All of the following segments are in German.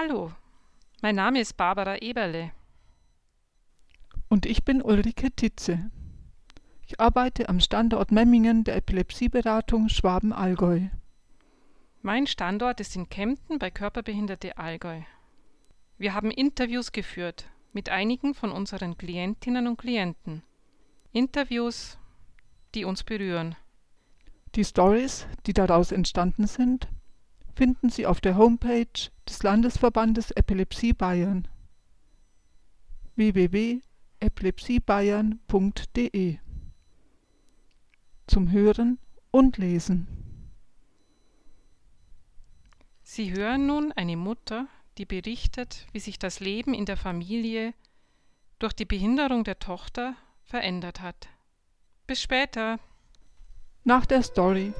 Hallo, mein Name ist Barbara Eberle. Und ich bin Ulrike Titze. Ich arbeite am Standort Memmingen der Epilepsieberatung Schwaben-Allgäu. Mein Standort ist in Kempten bei Körperbehinderte Allgäu. Wir haben Interviews geführt mit einigen von unseren Klientinnen und Klienten. Interviews, die uns berühren. Die Stories, die daraus entstanden sind, finden Sie auf der Homepage des Landesverbandes Epilepsie Bayern www.epilepsiebayern.de zum Hören und Lesen. Sie hören nun eine Mutter, die berichtet, wie sich das Leben in der Familie durch die Behinderung der Tochter verändert hat. Bis später. Nach der Story.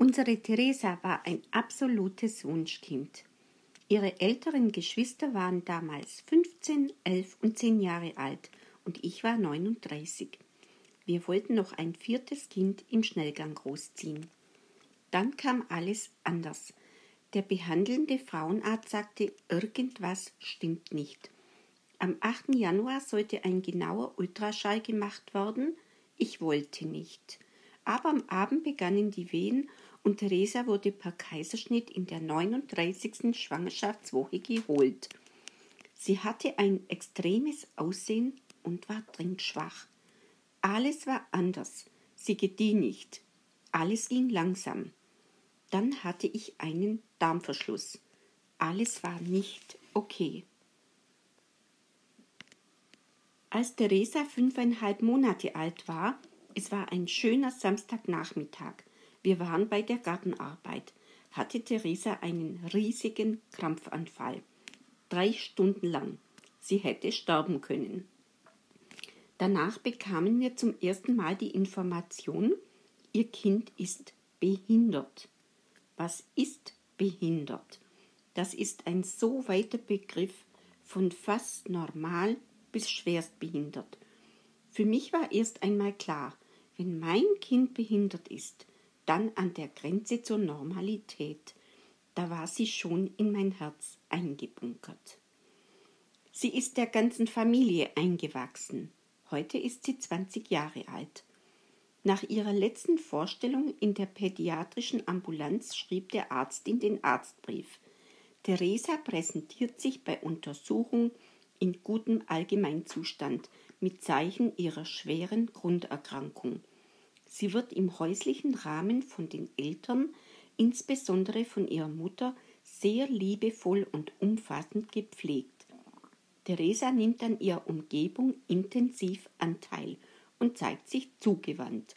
Unsere Theresa war ein absolutes Wunschkind. Ihre älteren Geschwister waren damals 15, 11 und 10 Jahre alt und ich war 39. Wir wollten noch ein viertes Kind im Schnellgang großziehen. Dann kam alles anders. Der behandelnde Frauenarzt sagte, irgendwas stimmt nicht. Am 8. Januar sollte ein genauer Ultraschall gemacht werden. Ich wollte nicht. Aber am Abend begannen die Wehen und Theresa wurde per Kaiserschnitt in der 39. Schwangerschaftswoche geholt. Sie hatte ein extremes Aussehen und war trinkschwach. Alles war anders. Sie gedieh nicht. Alles ging langsam. Dann hatte ich einen Darmverschluss. Alles war nicht okay. Als Theresa fünfeinhalb Monate alt war, es war ein schöner Samstagnachmittag, wir waren bei der Gartenarbeit, hatte Theresa einen riesigen Krampfanfall. Drei Stunden lang. Sie hätte sterben können. Danach bekamen wir zum ersten Mal die Information, ihr Kind ist behindert. Was ist behindert? Das ist ein so weiter Begriff von fast normal bis schwerst behindert. Für mich war erst einmal klar, wenn mein Kind behindert ist, dann an der Grenze zur Normalität. Da war sie schon in mein Herz eingebunkert. Sie ist der ganzen Familie eingewachsen. Heute ist sie 20 Jahre alt. Nach ihrer letzten Vorstellung in der pädiatrischen Ambulanz schrieb der Arzt in den Arztbrief. Theresa präsentiert sich bei Untersuchung in gutem Allgemeinzustand mit Zeichen ihrer schweren Grunderkrankung. Sie wird im häuslichen Rahmen von den Eltern, insbesondere von ihrer Mutter, sehr liebevoll und umfassend gepflegt. Theresa nimmt an ihrer Umgebung intensiv Anteil und zeigt sich zugewandt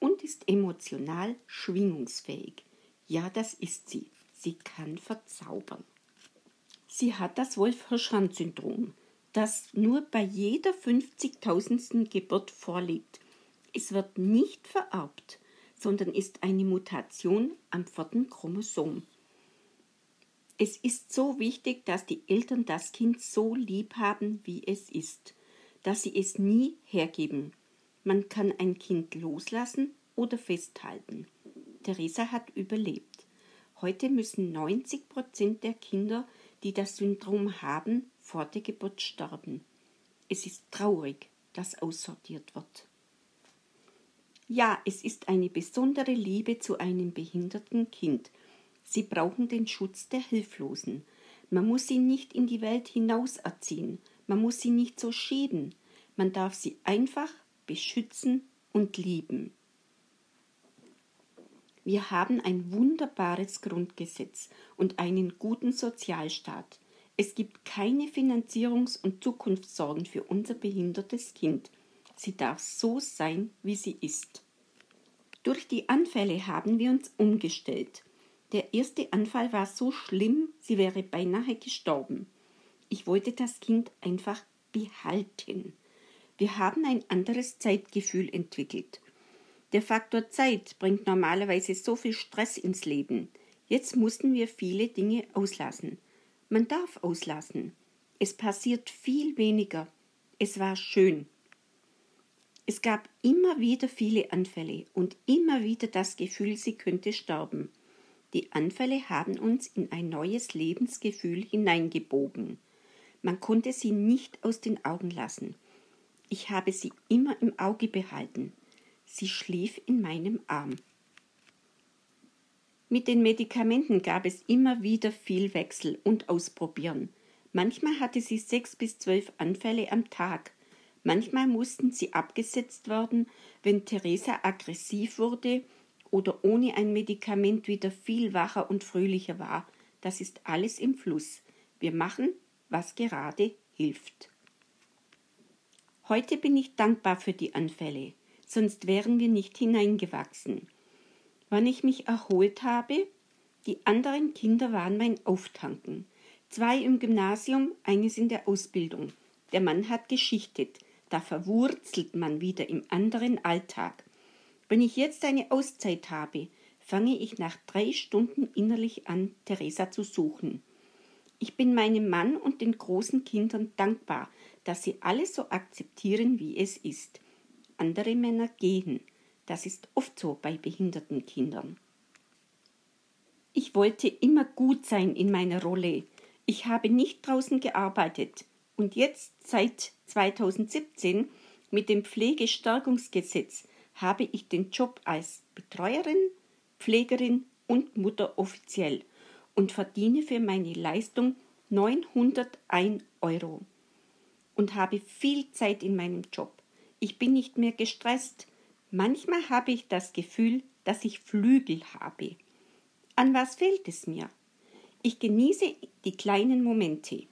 und ist emotional schwingungsfähig. Ja, das ist sie. Sie kann verzaubern. Sie hat das Wolf-Hirschhand-Syndrom, das nur bei jeder 50.000. Geburt vorliegt es wird nicht vererbt, sondern ist eine Mutation am vierten Chromosom. Es ist so wichtig, dass die Eltern das Kind so lieb haben, wie es ist, dass sie es nie hergeben. Man kann ein Kind loslassen oder festhalten. Theresa hat überlebt. Heute müssen 90 Prozent der Kinder, die das Syndrom haben, vor der Geburt sterben. Es ist traurig, dass aussortiert wird. Ja, es ist eine besondere Liebe zu einem behinderten Kind. Sie brauchen den Schutz der Hilflosen. Man muss sie nicht in die Welt hinaus erziehen, man muss sie nicht so schieben, man darf sie einfach beschützen und lieben. Wir haben ein wunderbares Grundgesetz und einen guten Sozialstaat. Es gibt keine Finanzierungs- und Zukunftssorgen für unser behindertes Kind. Sie darf so sein, wie sie ist. Durch die Anfälle haben wir uns umgestellt. Der erste Anfall war so schlimm, sie wäre beinahe gestorben. Ich wollte das Kind einfach behalten. Wir haben ein anderes Zeitgefühl entwickelt. Der Faktor Zeit bringt normalerweise so viel Stress ins Leben. Jetzt mussten wir viele Dinge auslassen. Man darf auslassen. Es passiert viel weniger. Es war schön. Es gab immer wieder viele Anfälle und immer wieder das Gefühl, sie könnte sterben. Die Anfälle haben uns in ein neues Lebensgefühl hineingebogen. Man konnte sie nicht aus den Augen lassen. Ich habe sie immer im Auge behalten. Sie schlief in meinem Arm. Mit den Medikamenten gab es immer wieder viel Wechsel und Ausprobieren. Manchmal hatte sie sechs bis zwölf Anfälle am Tag. Manchmal mussten sie abgesetzt werden, wenn Theresa aggressiv wurde oder ohne ein Medikament wieder viel wacher und fröhlicher war. Das ist alles im Fluss. Wir machen, was gerade hilft. Heute bin ich dankbar für die Anfälle, sonst wären wir nicht hineingewachsen. Wann ich mich erholt habe, die anderen Kinder waren mein Auftanken. Zwei im Gymnasium, eines in der Ausbildung. Der Mann hat geschichtet, da verwurzelt man wieder im anderen Alltag. Wenn ich jetzt eine Auszeit habe, fange ich nach drei Stunden innerlich an, Theresa zu suchen. Ich bin meinem Mann und den großen Kindern dankbar, dass sie alles so akzeptieren, wie es ist. Andere Männer gehen. Das ist oft so bei behinderten Kindern. Ich wollte immer gut sein in meiner Rolle. Ich habe nicht draußen gearbeitet. Und jetzt, seit 2017, mit dem Pflegestärkungsgesetz, habe ich den Job als Betreuerin, Pflegerin und Mutter offiziell und verdiene für meine Leistung 901 Euro und habe viel Zeit in meinem Job. Ich bin nicht mehr gestresst. Manchmal habe ich das Gefühl, dass ich Flügel habe. An was fehlt es mir? Ich genieße die kleinen Momente.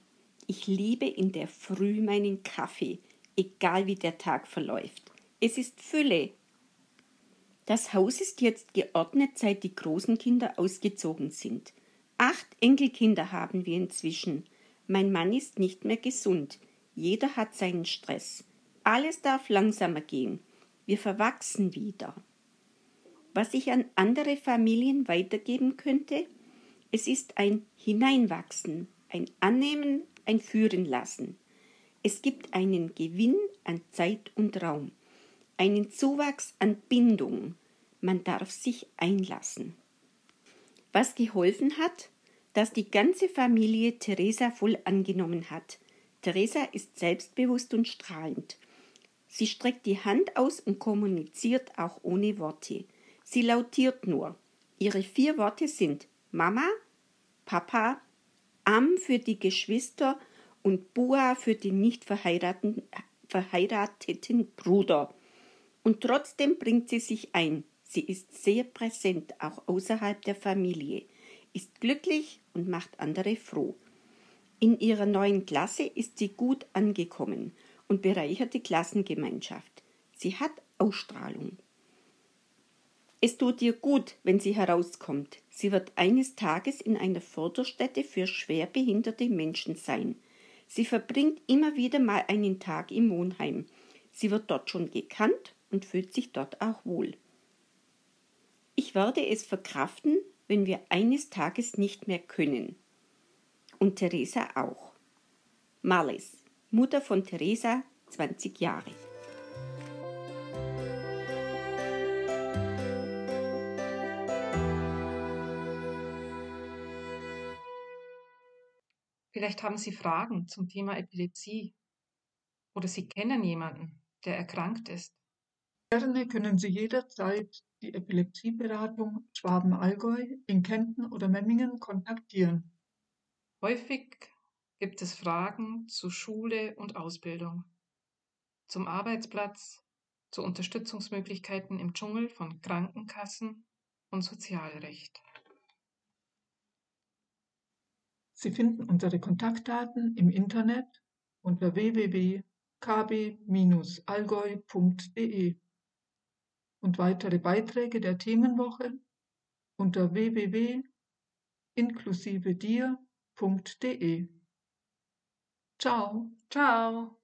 Ich liebe in der Früh meinen Kaffee, egal wie der Tag verläuft. Es ist Fülle. Das Haus ist jetzt geordnet, seit die großen Kinder ausgezogen sind. Acht Enkelkinder haben wir inzwischen. Mein Mann ist nicht mehr gesund. Jeder hat seinen Stress. Alles darf langsamer gehen. Wir verwachsen wieder. Was ich an andere Familien weitergeben könnte, es ist ein Hineinwachsen, ein Annehmen, ein Führen lassen. Es gibt einen Gewinn an Zeit und Raum, einen Zuwachs an Bindung. Man darf sich einlassen. Was geholfen hat, dass die ganze Familie Theresa voll angenommen hat. Theresa ist selbstbewusst und strahlend. Sie streckt die Hand aus und kommuniziert auch ohne Worte. Sie lautiert nur. Ihre vier Worte sind Mama, Papa, Am für die Geschwister und Bua für den nicht verheirateten, verheirateten Bruder. Und trotzdem bringt sie sich ein. Sie ist sehr präsent, auch außerhalb der Familie, ist glücklich und macht andere froh. In ihrer neuen Klasse ist sie gut angekommen und bereichert die Klassengemeinschaft. Sie hat Ausstrahlung. Es tut ihr gut, wenn sie herauskommt. Sie wird eines Tages in einer Förderstätte für schwerbehinderte Menschen sein. Sie verbringt immer wieder mal einen Tag im Wohnheim. Sie wird dort schon gekannt und fühlt sich dort auch wohl. Ich werde es verkraften, wenn wir eines Tages nicht mehr können. Und Theresa auch. Marlies, Mutter von Theresa, 20 Jahre. Vielleicht haben Sie Fragen zum Thema Epilepsie oder Sie kennen jemanden, der erkrankt ist. Gerne können Sie jederzeit die Epilepsieberatung Schwaben-Allgäu in Kempten oder Memmingen kontaktieren. Häufig gibt es Fragen zu Schule und Ausbildung, zum Arbeitsplatz, zu Unterstützungsmöglichkeiten im Dschungel von Krankenkassen und Sozialrecht. Sie finden unsere Kontaktdaten im Internet unter www.kb-allgäu.de und weitere Beiträge der Themenwoche unter www.inklusivedir.de. Ciao. Ciao.